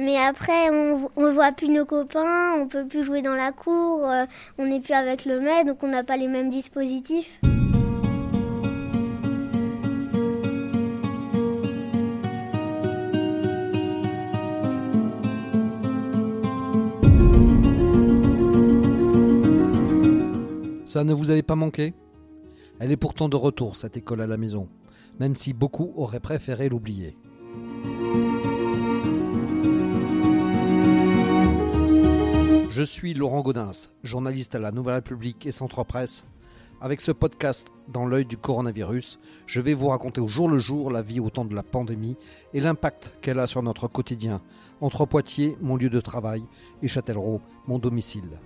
Mais après, on, on voit plus nos copains, on peut plus jouer dans la cour, euh, on n'est plus avec le maître, donc on n'a pas les mêmes dispositifs. Ça ne vous avait pas manqué? Elle est pourtant de retour, cette école à la maison, même si beaucoup auraient préféré l'oublier. Je suis Laurent Gaudens, journaliste à la Nouvelle République et Centre Presse. Avec ce podcast dans l'œil du coronavirus, je vais vous raconter au jour le jour la vie au temps de la pandémie et l'impact qu'elle a sur notre quotidien, entre Poitiers, mon lieu de travail, et Châtellerault, mon domicile.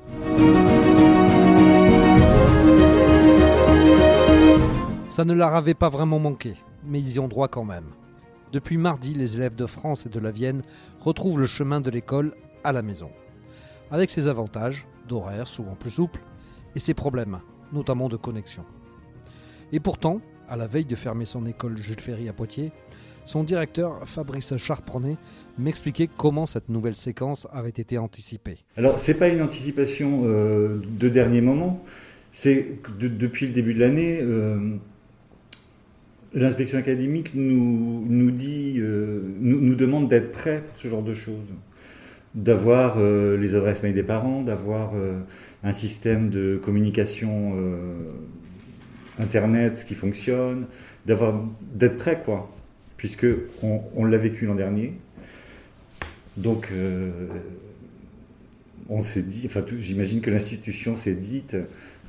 Ça ne leur avait pas vraiment manqué, mais ils y ont droit quand même. Depuis mardi, les élèves de France et de la Vienne retrouvent le chemin de l'école à la maison avec ses avantages d'horaire souvent plus souple et ses problèmes, notamment de connexion. Et pourtant, à la veille de fermer son école Jules Ferry à Poitiers, son directeur Fabrice Charpronnet m'expliquait comment cette nouvelle séquence avait été anticipée. Alors, ce n'est pas une anticipation euh, de dernier moment, c'est que depuis le début de l'année, euh, l'inspection académique nous, nous, dit, euh, nous demande d'être prêts pour ce genre de choses d'avoir euh, les adresses mail des parents, d'avoir euh, un système de communication euh, internet qui fonctionne, d'avoir d'être prêt quoi, puisque on, l'a vécu l'an dernier. Donc on s'est dit, enfin j'imagine que l'institution s'est dite,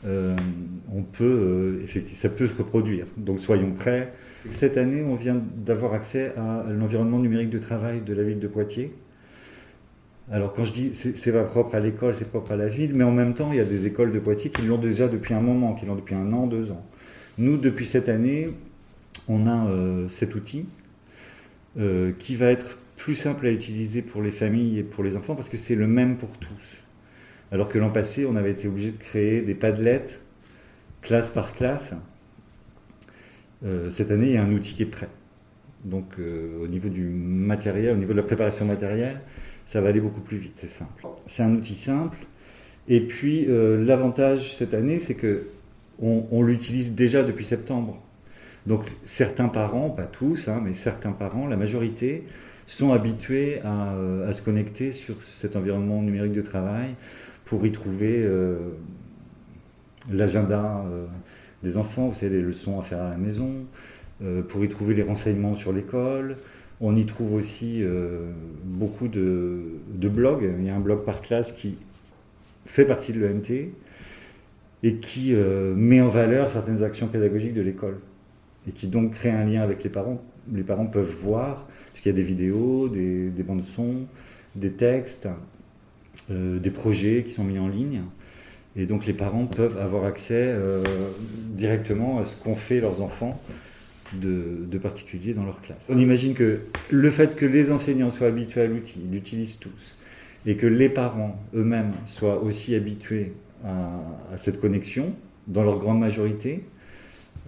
on peut effectivement, ça peut se reproduire. Donc soyons prêts. Cette année, on vient d'avoir accès à l'environnement numérique de travail de la ville de Poitiers alors quand je dis c'est pas propre à l'école, c'est propre à la ville, mais en même temps il y a des écoles de Poitiers qui l'ont déjà depuis un moment, qui l'ont depuis un an, deux ans. Nous depuis cette année, on a euh, cet outil euh, qui va être plus simple à utiliser pour les familles et pour les enfants parce que c'est le même pour tous. Alors que l'an passé on avait été obligé de créer des padlets classe par classe. Euh, cette année il y a un outil qui est prêt. Donc au niveau du matériel, au niveau de la préparation matérielle, ça va aller beaucoup plus vite, c'est simple. C'est un outil simple. Et puis euh, l'avantage cette année, c'est que on, l'utilise déjà depuis septembre. Donc certains parents, pas tous, hein, mais certains parents, la majorité, sont habitués à, euh, se connecter sur cet environnement numérique de travail pour y trouver euh, l'agenda des enfants, vous savez, les leçons à faire à la maison, pour y trouver les renseignements sur l'école, on y trouve aussi euh, beaucoup de, blogs. Il y a un blog par classe qui fait partie de l'EMT et qui euh, met en valeur certaines actions pédagogiques de l'école et qui donc crée un lien avec les parents. Les parents peuvent voir, puisqu'il y a des vidéos, des, bandes son, des textes, euh, des projets qui sont mis en ligne. Et donc les parents peuvent avoir accès directement à ce qu'ont fait leurs enfants de, particuliers dans leur classe. On imagine que le fait que les enseignants soient habitués à l'outil, l'utilisent tous, et que les parents eux-mêmes soient aussi habitués à, cette connexion, dans leur grande majorité,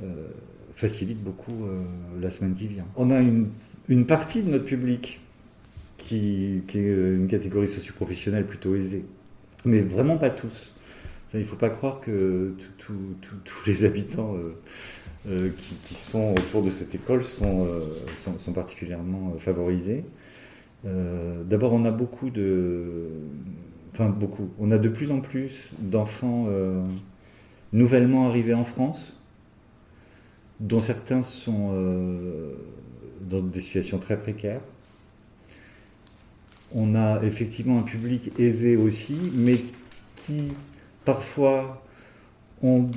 euh, facilite beaucoup euh, la semaine qui vient. On a une, partie de notre public qui, est une catégorie socio-professionnelle plutôt aisée, mais vraiment pas tous. Il ne faut pas croire que tous les habitants euh, euh, qui, sont autour de cette école sont, euh, sont, particulièrement euh, favorisés. D'abord, on a beaucoup de. Enfin, beaucoup. On a de plus en plus d'enfants nouvellement arrivés en France, dont certains sont dans des situations très précaires. On a effectivement un public aisé aussi, mais qui parfois ont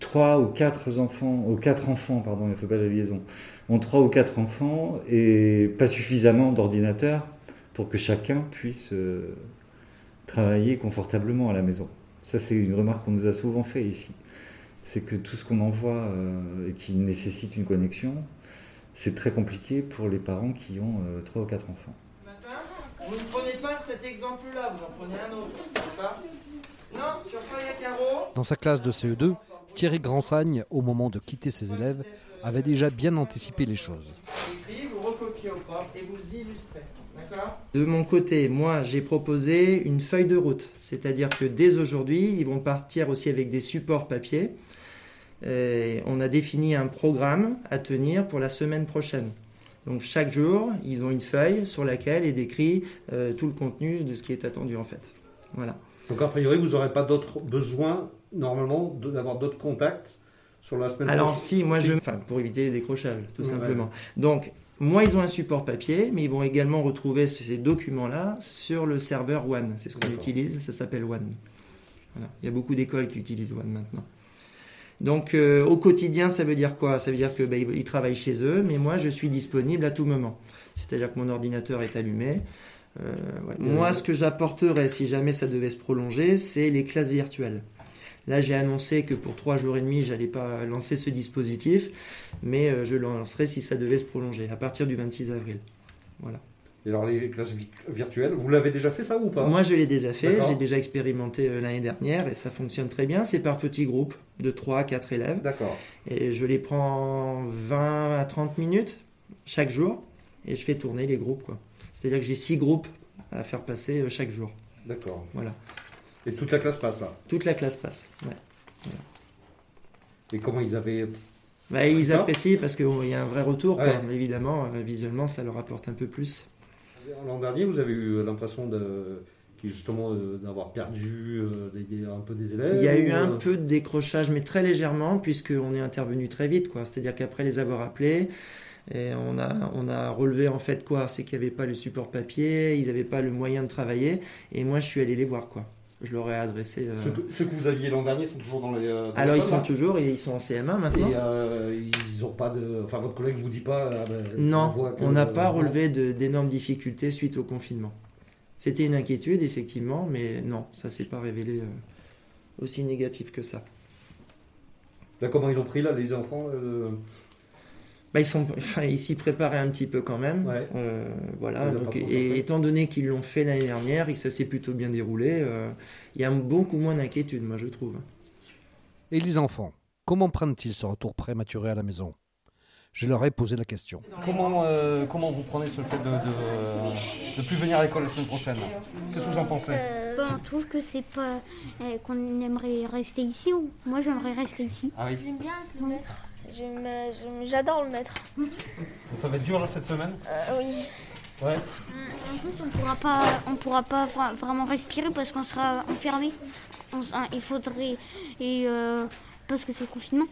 trois ou quatre enfants, ou quatre enfants, pardon, il ne faut pas la liaison, ont trois ou quatre enfants et pas suffisamment d'ordinateurs pour que chacun puisse euh, travailler confortablement à la maison. Ça, c'est une remarque qu'on nous a souvent fait ici. C'est que tout ce qu'on envoie euh, et qui nécessite une connexion, c'est très compliqué pour les parents qui ont euh, trois ou quatre enfants. Vous ne prenez pas cet exemple-là, vous en prenez un autre, dans sa classe de CE2, Thierry Grandsagne, au moment de quitter ses élèves, avait déjà bien anticipé les choses. De mon côté, moi, j'ai proposé une feuille de route. C'est-à-dire que dès aujourd'hui, ils vont partir aussi avec des supports papier. Et on a défini un programme à tenir pour la semaine prochaine. Donc chaque jour, ils ont une feuille sur laquelle est décrit euh, tout le contenu de ce qui est attendu en fait. Voilà. Donc a priori, vous n'aurez pas d'autres besoins normalement d'avoir d'autres contacts sur la semaine Alors prochaine si, moi je... Enfin, pour éviter les décrochages, tout Ouais, simplement. Donc, moi, ils ont un support papier, mais ils vont également retrouver ces documents-là sur le serveur One. C'est ce qu'on utilise, ça s'appelle One. Voilà. Il y a beaucoup d'écoles qui utilisent One maintenant. Donc, euh, au quotidien, ça veut dire quoi? Ça veut dire que ben, ils ils travaillent chez eux, mais moi, je suis disponible à tout moment. C'est-à-dire que mon ordinateur est allumé. Euh, ouais. Moi, ce que j'apporterais, si jamais ça devait se prolonger, c'est les classes virtuelles. Là, j'ai annoncé que pour trois jours et demi, j'allais pas lancer ce dispositif, mais euh, je le lancerai si ça devait se prolonger, à partir du 26 avril. Voilà. Et alors les classes vi- virtuelles, vous l'avez déjà fait ça ou pas? Moi, je l'ai déjà fait, j'ai déjà expérimenté euh, l'année dernière et ça fonctionne très bien. C'est par petits groupes de 3 à 4 élèves D'accord. et je les prends 20 à 30 minutes chaque jour et je fais tourner les groupes. quoi. C'est-à-dire que j'ai 6 groupes à faire passer euh, chaque jour. D'accord. Voilà. Et toute la classe passe là. Toute la classe passe. ouais. Et comment ils avaient Bah, ils apprécient parce qu'il y a un vrai retour. Ouais. Évidemment, euh, visuellement, ça leur apporte un peu plus. L'an dernier, vous avez eu l'impression de justement euh, d'avoir perdu euh, des- un peu des élèves Il y a eu ou, un euh, peu de décrochage, mais très légèrement, puisqu'on est intervenu très vite. quoi. C'est-à-dire qu'après les avoir appelés, et on, a, on a relevé en fait quoi? C'est qu'il n'y avait pas le support papier, ils n'avaient pas le moyen de travailler. Et moi, je suis allé les voir. quoi. Je leur ai adressé. euh, Ceux, que, ceux que vous aviez l'an dernier sont toujours dans les. euh, dans Alors, ils sont là toujours, et ils sont en CM1 maintenant. Et euh, ils ont pas de. Enfin, votre collègue vous dit pas. ah ben, Non, on n'a pas relevé d'énormes difficultés suite au confinement. C'était une inquiétude, effectivement, mais non, ça s'est pas révélé aussi négatif que ça. Là, comment ils l'ont pris là, les enfants Bah, ils sont, enfin, ils s'y préparaient un petit peu quand même. Ouais. Euh, voilà. Donc, et étant donné qu'ils l'ont fait l'année dernière et que ça s'est plutôt bien déroulé, euh, il y a beaucoup moins d'inquiétude, moi je trouve. Et les enfants, comment prennent-ils ce retour prématuré à la maison? Je leur ai posé la question. Comment, euh, comment vous prenez ce fait de ne plus venir à l'école la semaine prochaine? Qu'est-ce que vous en pensez? Ben, on trouve que c'est pas euh, qu'on aimerait rester ici ou moi j'aimerais rester ici. Ah oui J'aime bien le mettre. Euh, J'adore le mettre. Donc Ça va être dur là cette semaine? Euh, oui. Ouais. En plus on pourra pas on pourra pas vra- vraiment respirer parce qu'on sera enfermé. On il faudrait et euh, parce que c'est le confinement.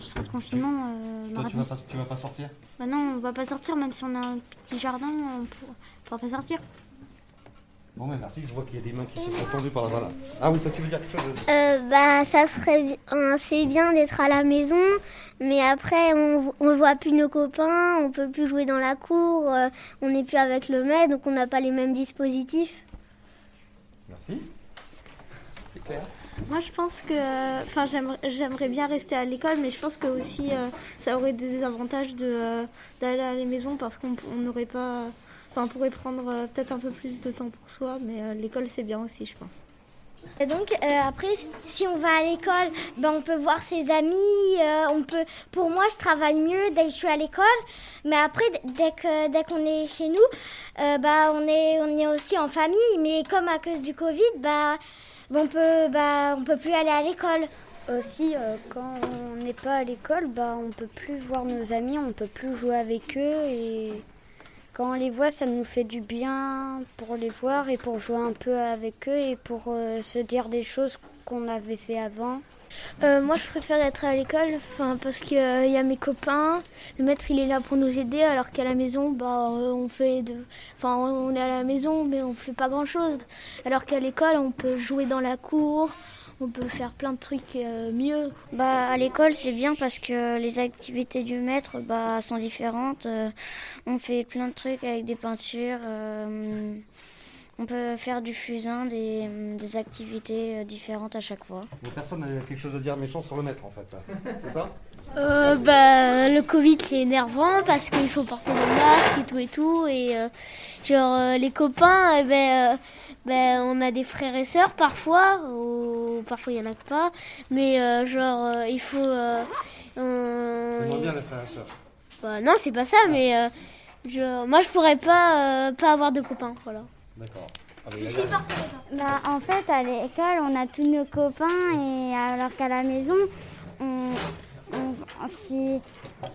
Ce sera le confinement euh, Toi tu vas, pas, tu vas pas sortir? Bah non, on va pas sortir même si on a un petit jardin, on pour- pourra pas sortir. Bon mais merci, je vois qu'il y a des mains qui se sont tendues par là-bas. là. Ah oui, toi tu veux dire quelque chose. Euh, bah, ça serait c'est bien d'être à la maison, mais après on, on voit plus nos copains, on peut plus jouer dans la cour, euh, on n'est plus avec le maître, donc on n'a pas les mêmes dispositifs. Merci. C'est clair. Moi, je pense que. Enfin, j'aimerais- j'aimerais bien rester à l'école, mais je pense que aussi euh, ça aurait des avantages de, euh, d'aller à la maison parce qu'on on n'aurait pas. Enfin, on pourrait prendre euh, peut-être un peu plus de temps pour soi, mais euh, l'école c'est bien aussi, je pense. Et donc euh, après, si on va à l'école, ben, on peut voir ses amis, euh, on peut. Pour moi, je travaille mieux dès que je suis à l'école, mais après, dès que dès qu'on est chez nous, euh, bah on est on est aussi en famille, mais comme à cause du Covid, bah on peut bah on peut plus aller à l'école. Aussi, euh, quand on n'est pas à l'école, bah, on peut plus voir nos amis, on peut plus jouer avec eux. Et quand on les voit, ça nous fait du bien pour les voir et pour jouer un peu avec eux et pour euh, se dire des choses qu'on avait fait avant. Euh, moi, je préfère être à l'école, parce qu'il y a mes copains. Le maître, il est là pour nous aider, alors qu'à la maison, bah, euh, on fait on est à la maison, mais on fait pas grand-chose. Alors qu'à l'école, on peut jouer dans la cour, on peut faire plein de trucs euh, mieux. Bah, à l'école, c'est bien parce que les activités du maître bah, sont différentes. Euh, on fait plein de trucs avec des peintures. euh, on peut faire du fusain, des, des activités différentes à chaque fois. Donc personne n'a quelque chose à dire méchant sur le maître en fait. C'est ça? Euh, bah, le Covid, c'est énervant parce qu'il faut porter le masque et tout et tout. Et euh, genre, les copains, eh ben, euh, ben, on a des frères et sœurs parfois, ou parfois il y en a que pas. Mais euh, genre, euh, il faut. euh, on- C'est moins bien les frères et sœurs. Bah, non, c'est pas ça, mais. euh, Je, moi, je pourrais pas, euh, pas avoir de copains. Voilà. D'accord. Bah, en fait, à l'école, on a tous nos copains et alors qu'à la maison, on, on- si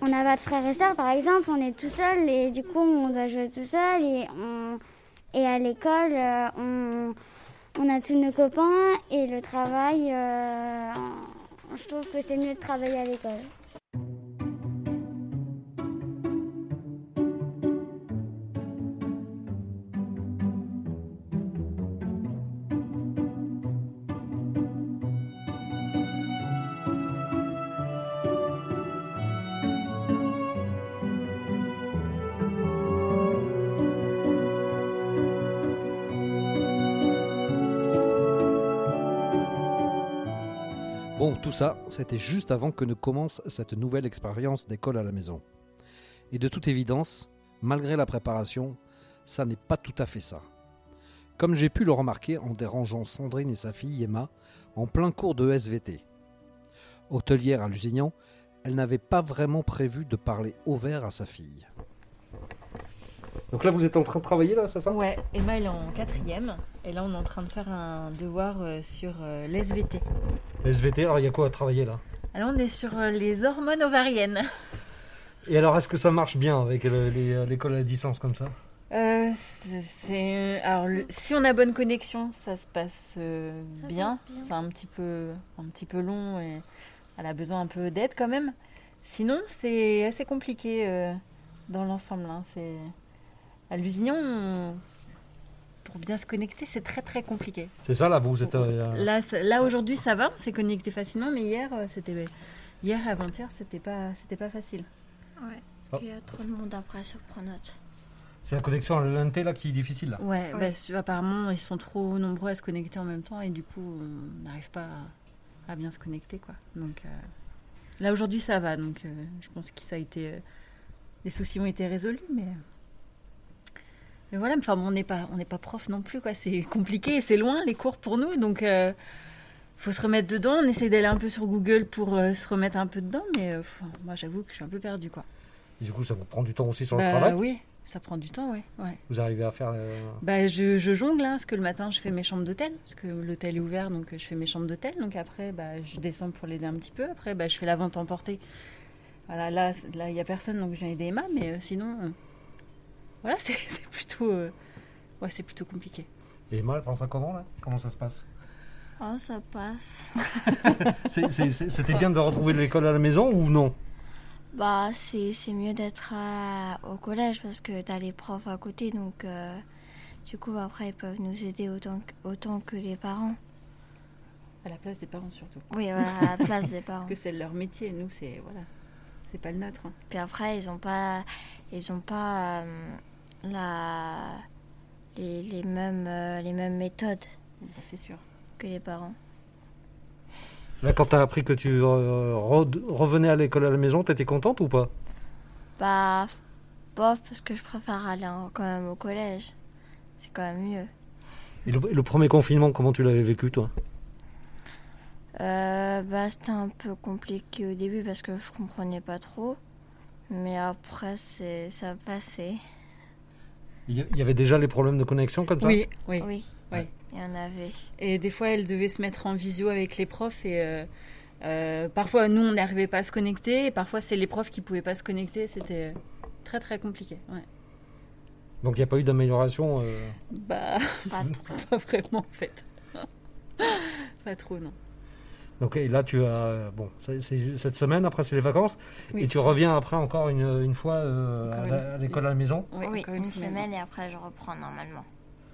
on n'a pas de frères et sœurs, par exemple, on est tout seul et du coup, on doit jouer tout seul et, on, et à l'école, on, on a tous nos copains et le travail, euh, je trouve que c'est mieux de travailler à l'école. Ça, c'était juste avant que ne commence cette nouvelle expérience d'école à la maison. Et de toute évidence, malgré la préparation, ça n'est pas tout à fait ça. Comme j'ai pu le remarquer en dérangeant Sandrine et sa fille Emma en plein cours de SVT. Hôtelière à Lusignan, elle n'avait pas vraiment prévu de parler au vert à sa fille. Donc là, vous êtes en train de travailler là, c'est ça? Ouais, Emma elle est en quatrième et là on est en train de faire un devoir euh, sur euh, l'SVT. SVT, alors il y a quoi à travailler là? Alors on est sur euh, les hormones ovariennes. Et alors, est-ce que ça marche bien avec le- les- l'école à distance comme ça? Euh, c'est- c'est alors le- si on a bonne connexion, ça se passe euh, Ça bien. passe bien. C'est un petit peu un petit peu long et elle a besoin un peu d'aide quand même. Sinon, c'est assez compliqué euh, dans l'ensemble. hein. C'est à Lusignan, on- pour bien se connecter, c'est très très compliqué. C'est ça là, vous êtes. euh, Là, là aujourd'hui, ça va, on s'est connecté facilement, mais hier, euh, c'était hier et avant-hier, c'était pas, c'était pas facile. Ouais, parce qu'il y a trop de monde après sur Pronote. C'est la connexion à l'ENT là qui est difficile là. Ouais, Ouais. bah, apparemment, ils sont trop nombreux à se connecter en même temps et du coup, on n'arrive pas à, à bien se connecter, quoi. Donc euh, là aujourd'hui, ça va, donc euh, je pense que ça a été, euh, les soucis ont été résolus, mais. Mais voilà, enfin, on n'est pas, on n'est pas prof non plus, quoi. C'est compliqué, c'est loin les cours pour nous, donc euh, faut se remettre dedans. On essaie d'aller un peu sur Google pour euh, se remettre un peu dedans, mais euh, moi, j'avoue que je suis un peu perdue, quoi. Et du coup, ça vous prend du temps aussi sur Bah, le travail? oui, ça prend du temps, ouais, ouais. Vous arrivez à faire. euh, Bah, je, je jongle, hein, parce que le matin, je fais mes chambres d'hôtel, parce que l'hôtel est ouvert, donc je fais mes chambres d'hôtel. Donc après, bah, je descends pour l'aider un petit peu. Après, bah, je fais la vente emportée. Voilà, là, c- là, il n'y a personne, donc je viens aider Emma, mais euh, sinon, euh, voilà, c'est c'est plutôt, euh, ouais, c'est plutôt compliqué. Et Emma, elle pense à comment là? Comment ça se passe? Oh, ça passe. C'était bien de retrouver l'école à la maison ou non? Bah, c'est c'est mieux d'être au collège parce que t'as les profs à côté, donc euh, du coup, après, ils peuvent nous aider autant que, autant que les parents. À la place des parents, surtout. Oui, voilà, à la place des parents. Parce que c'est leur métier, nous, c'est, voilà, c'est pas le nôtre. hein. Puis après, ils ont pas, ils ont pas euh, la, les, les mêmes, euh, les mêmes méthodes Bah, c'est sûr. que les parents. Là, quand t'as appris que tu euh, re- revenais à l'école à la maison, t'étais contente ou pas? Bah, bof, parce que je préfère aller en- quand même au collège. C'est quand même mieux. et le, premier confinement, comment tu l'avais vécu toi? Euh, bah, c'était un peu compliqué au début parce que je comprenais pas trop. Mais après, c'est, ça a passé. Il y- avait déjà les problèmes de connexion comme ça Oui, oui. Oui, Ouais. il y en avait. Et des fois, elle devait se mettre en visio avec les profs et euh, euh, parfois, nous, on n'arrivait pas à se connecter et parfois, c'est les profs qui pouvaient pas se connecter. C'était très, très compliqué. Ouais. Donc il n'y a pas eu d'amélioration euh, Bah, Pas trop. pas vraiment, en fait. pas trop, non. Donc et là, tu as. Bon, c'est- cette semaine, après, c'est les vacances. Oui. Et tu reviens après encore une, une fois euh, Encore à l'école à la maison, oui, une, semaine. et après, je reprends normalement.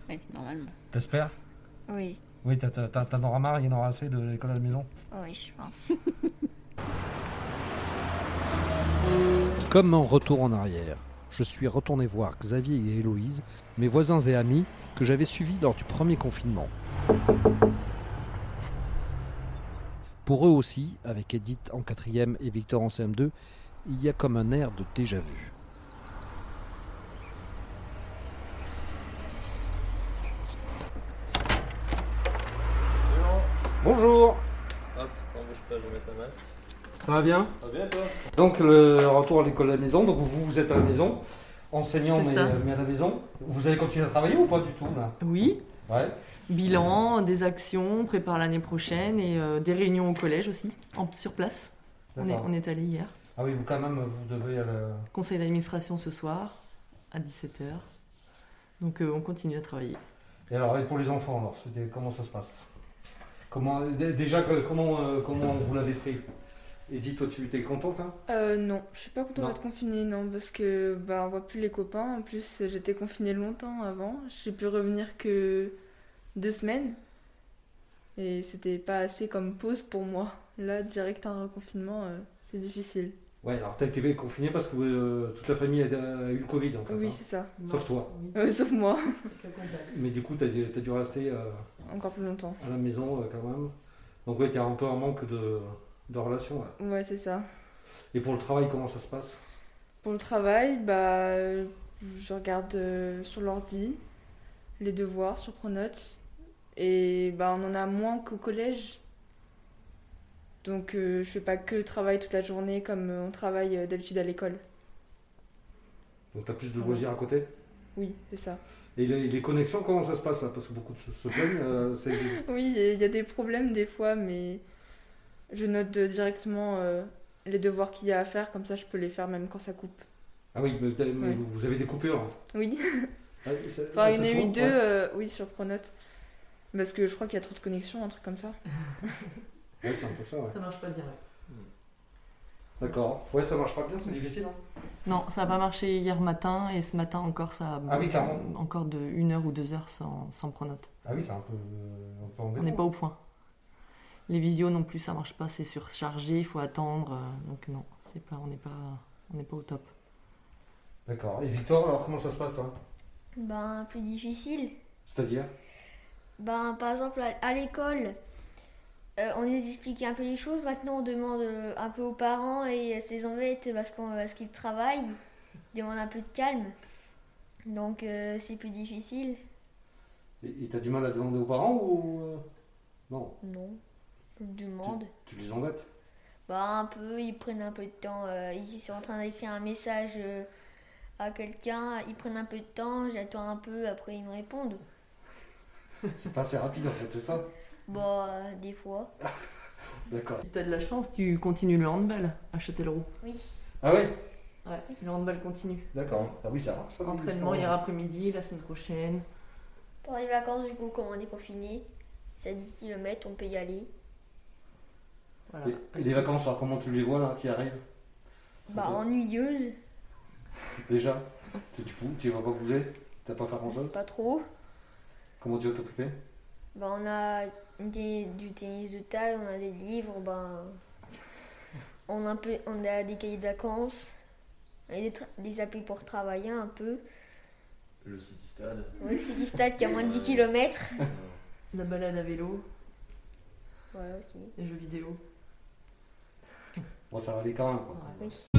Oui, normalement. t'espères? Oui, Oui, t'as- t'as- t'as- t'en auras marre, il y en aura assez de l'école à la maison? oui, je pense. Comme en retour en arrière, je suis retourné voir Xavier et Héloïse, mes voisins et amis que j'avais suivis lors du premier confinement. Pour eux aussi, avec Edith en quatrième et Victor en CM2, il y a comme un air de déjà-vu. Bonjour Hop, t'en bouge pas, je vais mettre un masque. Ça va bien Ça va bien toi Donc le retour à l'école à la maison, donc vous, vous êtes à la maison. enseignant C'est mais, à la maison. Vous allez continuer à travailler ou pas du tout là? Oui. Ouais. Bilan, des actions, on prépare l'année prochaine et euh, des réunions au collège aussi, en- sur place. On est, D'accord. on est allé hier. Ah oui, vous quand même, vous devez aller. Conseil d'administration ce soir à 17h. Donc euh, on continue à travailler. Et alors, et pour les enfants, alors, c'était- comment ça se passe? Comment dé- déjà comment euh, comment vous l'avez pris? Edith, toi, tu étais contente hein? Euh, non, je suis pas contente d'être confinée, non, parce que bah, on voit plus les copains. En plus, j'étais confinée longtemps avant. J'ai pu revenir que deux semaines. Et c'était pas assez comme pause pour moi. Là, direct un reconfinement, euh, c'est difficile. Ouais, alors t'as été confiné parce que euh, toute la famille a, a eu le Covid en fait. Oui, hein. c'est ça. Sauf toi. Euh, sauf moi. Mais du coup, t'as dû, dû rester euh, Encore plus longtemps. à la maison euh, quand même. Donc ouais, t'es un peu en manque de, de relations. ouais. Ouais, c'est ça. Et pour le travail, comment ça se passe? Pour le travail, bah, je regarde euh, sur l'ordi les devoirs sur Pronote. Et bah, on en a moins qu'au collège. Donc euh, je fais pas que travail toute la journée comme euh, on travaille euh, d'habitude à l'école. Donc t'as plus de loisirs à côté? Oui, c'est ça. Et les, les connexions, comment ça se passe là? Parce que beaucoup se, se plaignent. euh, Oui, il y a des problèmes des fois, mais je note euh, directement euh, les devoirs qu'il y a à faire, comme ça je peux les faire même quand ça coupe. Ah oui, mais, t'as- mais Ouais. vous, avez des coupures. Oui. Ah, Enfin, il y en a eu deux, ouais. euh, oui, sur Pronote. Parce que je crois qu'il y a trop de connexions, un truc comme ça. Ouais, c'est un peu ça, ouais. Ça marche pas bien. D'accord. Ouais, ça marche pas bien, c'est difficile. hein Non, ça n'a pas marché hier matin et ce matin encore ça a Ah oui, carrément. encore de une heure ou deux heures sans, sans pronote. Ah oui, c'est un peu, un peu On n'est pas au point. Les visios non plus ça marche pas, c'est surchargé, il faut attendre. euh, donc non, c'est pas, on n'est pas, on n'est pas au top. D'accord. Et Victor, alors comment ça se passe toi? Ben, plus difficile. C'est-à-dire? Ben, par exemple, à, l'école, euh, on nous expliquait un peu les choses. Maintenant, on demande euh, un peu aux parents et euh, ça les embête parce qu'on- parce qu'ils travaillent. Ils demandent un peu de calme. Donc, euh, c'est plus difficile. Et t'as du mal à demander aux parents ou euh, non? Non, je demande. Tu les embêtes? Bah, un peu, ils prennent un peu de temps. euh, ils sont en train d'écrire un message euh, à quelqu'un, ils prennent un peu de temps, j'attends un peu, après ils me répondent. C'est pas assez rapide en fait, c'est ça Bon, euh, des fois. D'accord. Tu as de la chance, tu continues le handball à Châtellerault. Oui. Ah oui Ouais, le handball continue. D'accord. Ah oui, ça va. ça Entraînement ça hier après-midi, la semaine prochaine. Pour les vacances, du coup, comme on est confiné, c'est à 10 km, on peut y aller. Voilà. Et, et les vacances, alors comment tu les vois là qui arrivent? Ça, Bah, ça- ennuyeuse, Déjà? Tu tu vas pas bouger T'as pas faire grand chose pas trop. Comment tu vas t'occuper Bah, on a des- du tennis de table, on a des livres, bah, on, a un peu, on a des cahiers de vacances, des, applis pour travailler un peu. Le City Stade. Oui, le City Stade qui a moins de 10 km. La balade à vélo, Voilà aussi. les jeux vidéo. Bon, ça va aller quand même. Quoi. Oui.